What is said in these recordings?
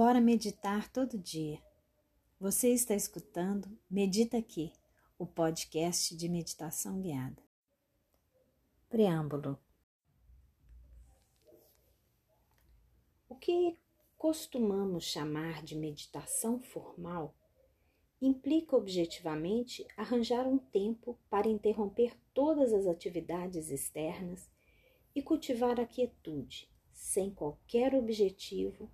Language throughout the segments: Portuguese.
Bora meditar todo dia. Você está escutando Medita Aqui, o podcast de meditação guiada. Preâmbulo. O que costumamos chamar de meditação formal implica objetivamente arranjar um tempo para interromper todas as atividades externas e cultivar a quietude, sem qualquer objetivo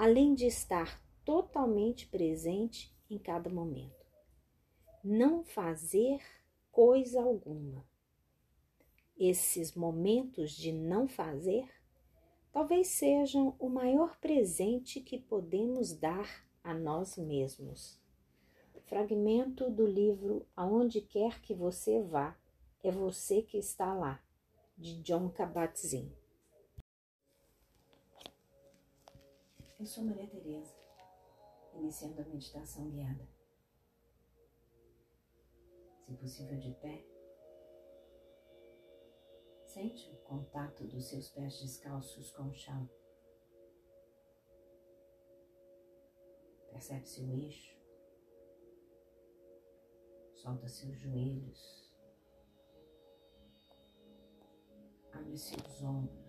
além de estar totalmente presente em cada momento. Não fazer coisa alguma. Esses momentos de não fazer talvez sejam o maior presente que podemos dar a nós mesmos. Fragmento do livro Aonde Quer Que Você Vá, é Você que Está Lá, de John Kabat-Zinn. Eu sou Maria Tereza, iniciando a meditação guiada. Se possível de pé, sente o contato dos seus pés descalços com o chão. Percebe seu eixo, solta seus joelhos, abre seus ombros.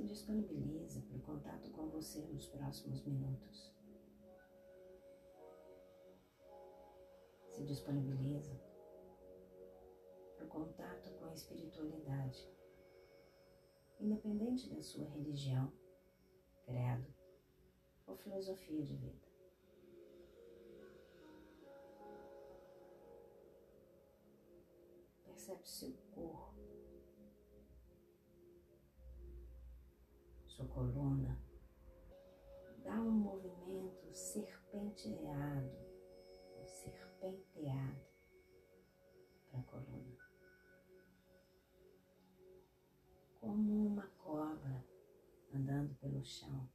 Se disponibiliza para o contato com você nos próximos minutos. Se disponibiliza para o contato com a espiritualidade, independente da sua religião, credo ou filosofia de vida. Percebe seu corpo sua coluna, dá um movimento serpenteado, serpenteado para a coluna, como uma cobra andando pelo chão.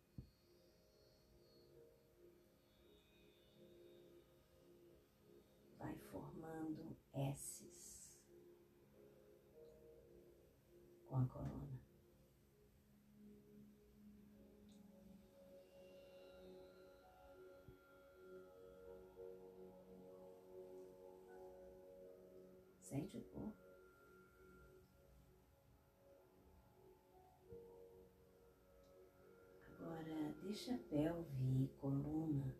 Vai formando S's com a coluna. Deixa a pelve e coluna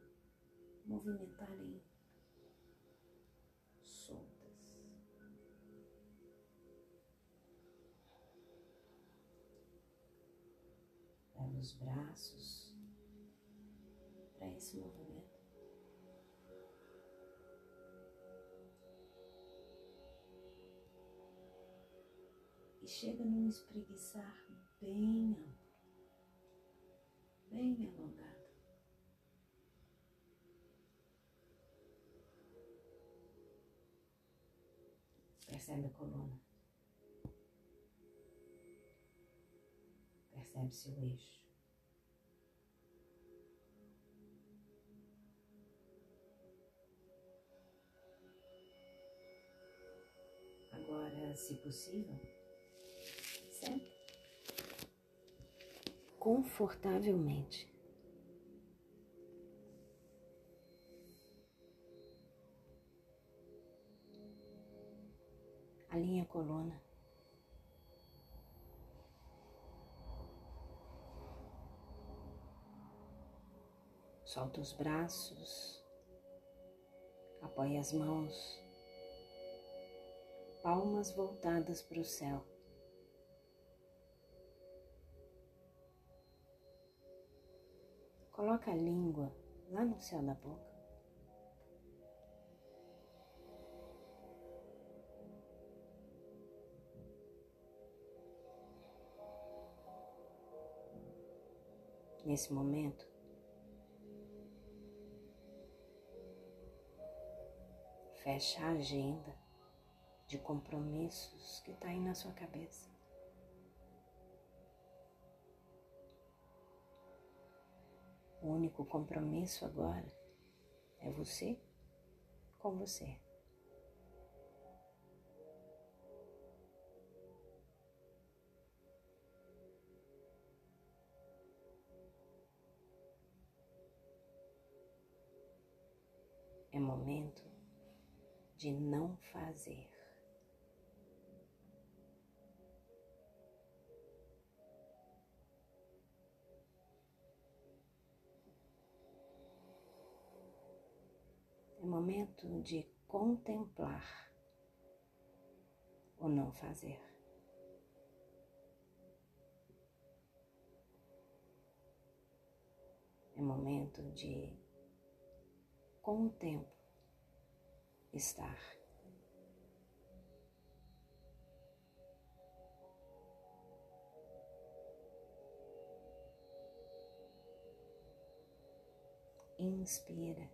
movimentarem soltas. Leva os braços para esse movimento. e chega num espreguiçar bem Percebe a coluna. Percebe seu eixo. Agora, se possível, confortavelmente. Alinha a coluna. Solta os braços, apoia as mãos, palmas voltadas para o céu. Coloca a língua lá no céu da boca. Nesse momento, fecha a agenda de compromissos que está aí na sua cabeça. O único compromisso agora é você com você. Momento de não fazer. É momento de contemplar o não fazer. É momento de, com o tempo, estar. Inspira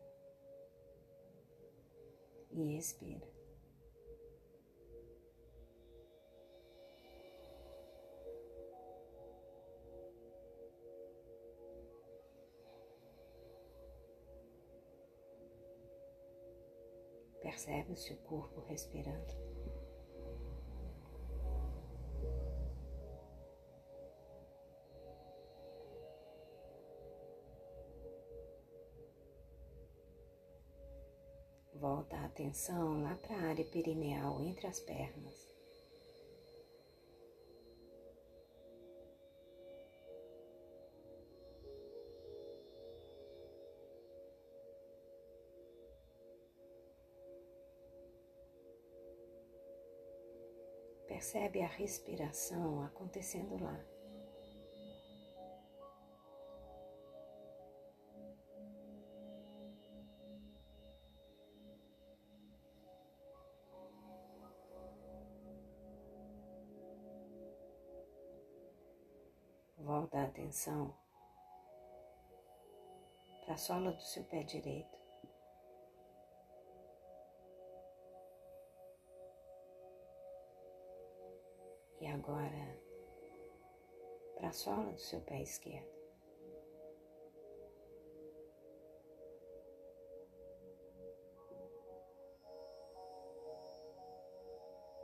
e expira. Percebe o seu corpo respirando. Volta a atenção lá para a área perineal entre as pernas. Percebe a respiração acontecendo lá. Volta a atenção para a sola do seu pé direito. Agora para a sola do seu pé esquerdo.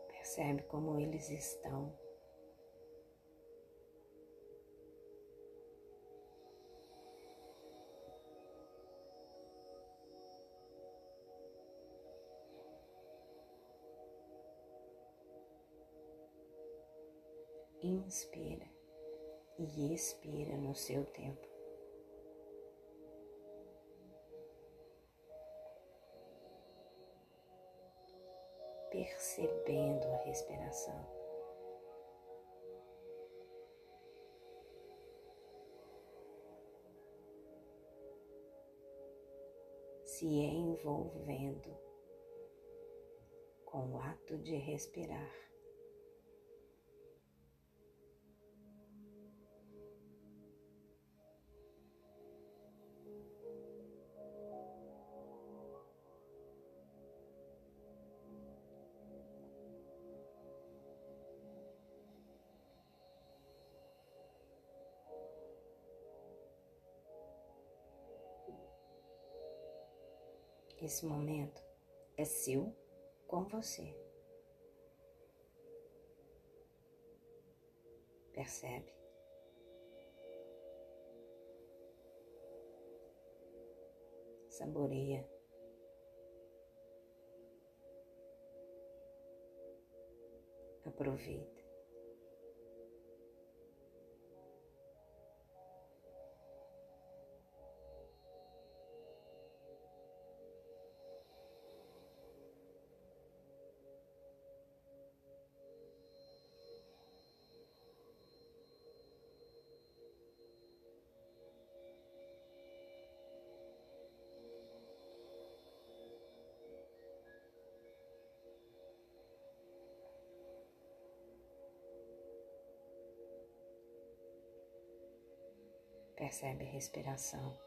Percebe como eles estão inspira e expira no seu tempo. Percebendo a respiração. Se envolvendo com o ato de respirar. Esse momento é seu com você. Percebe? Saboreia. Aproveita. Percebe a respiração.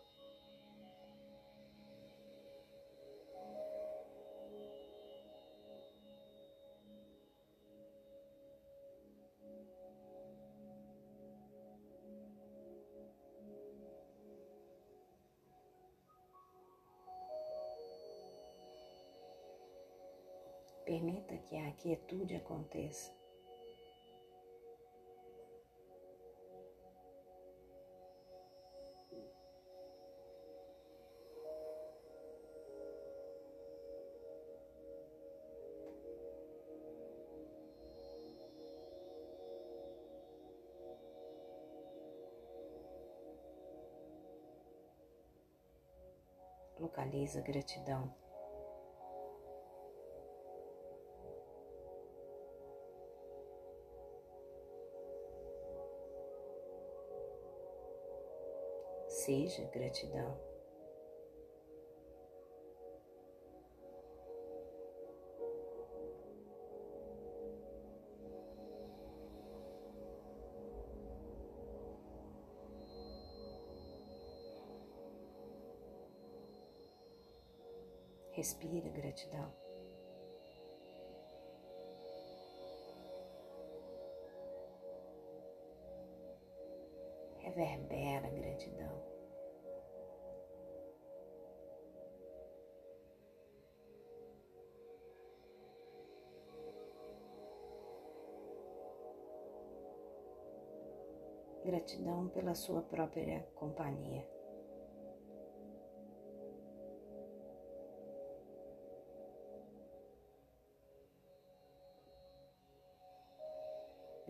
Permita que a quietude aconteça. Localiza gratidão. Seja gratidão. Respira gratidão. Reverbera gratidão. Gratidão pela sua própria companhia.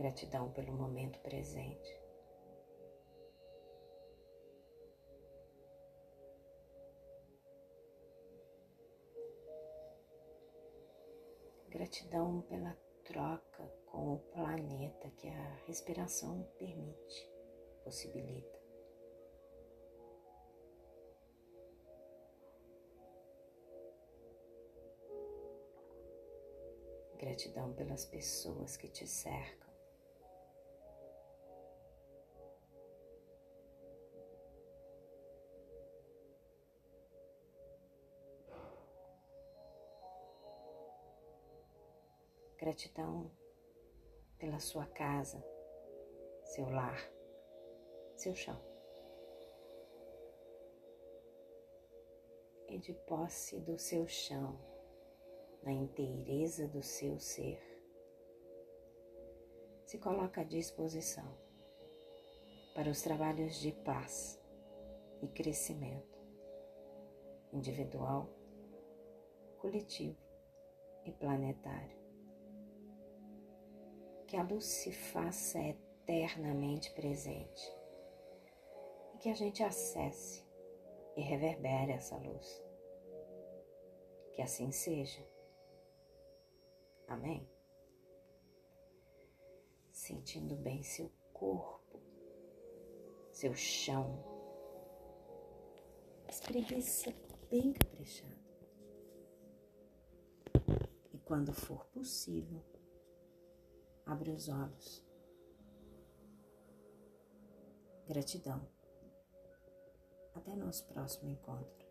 Gratidão pelo momento presente. Gratidão pela troca com o planeta que a respiração permite, possibilita. Gratidão pelas pessoas que te cercam. Gratidão pela sua casa, seu lar, seu chão. E de posse do seu chão, na inteireza do seu ser, se coloca à disposição para os trabalhos de paz e crescimento individual, coletivo e planetário que a luz se faça eternamente presente e que a gente acesse e reverbere essa luz. Que assim seja. Amém? Sentindo bem seu corpo, seu chão. Espreguiça bem caprichado. E quando for possível, Abre os olhos. Gratidão. Até nosso próximo encontro.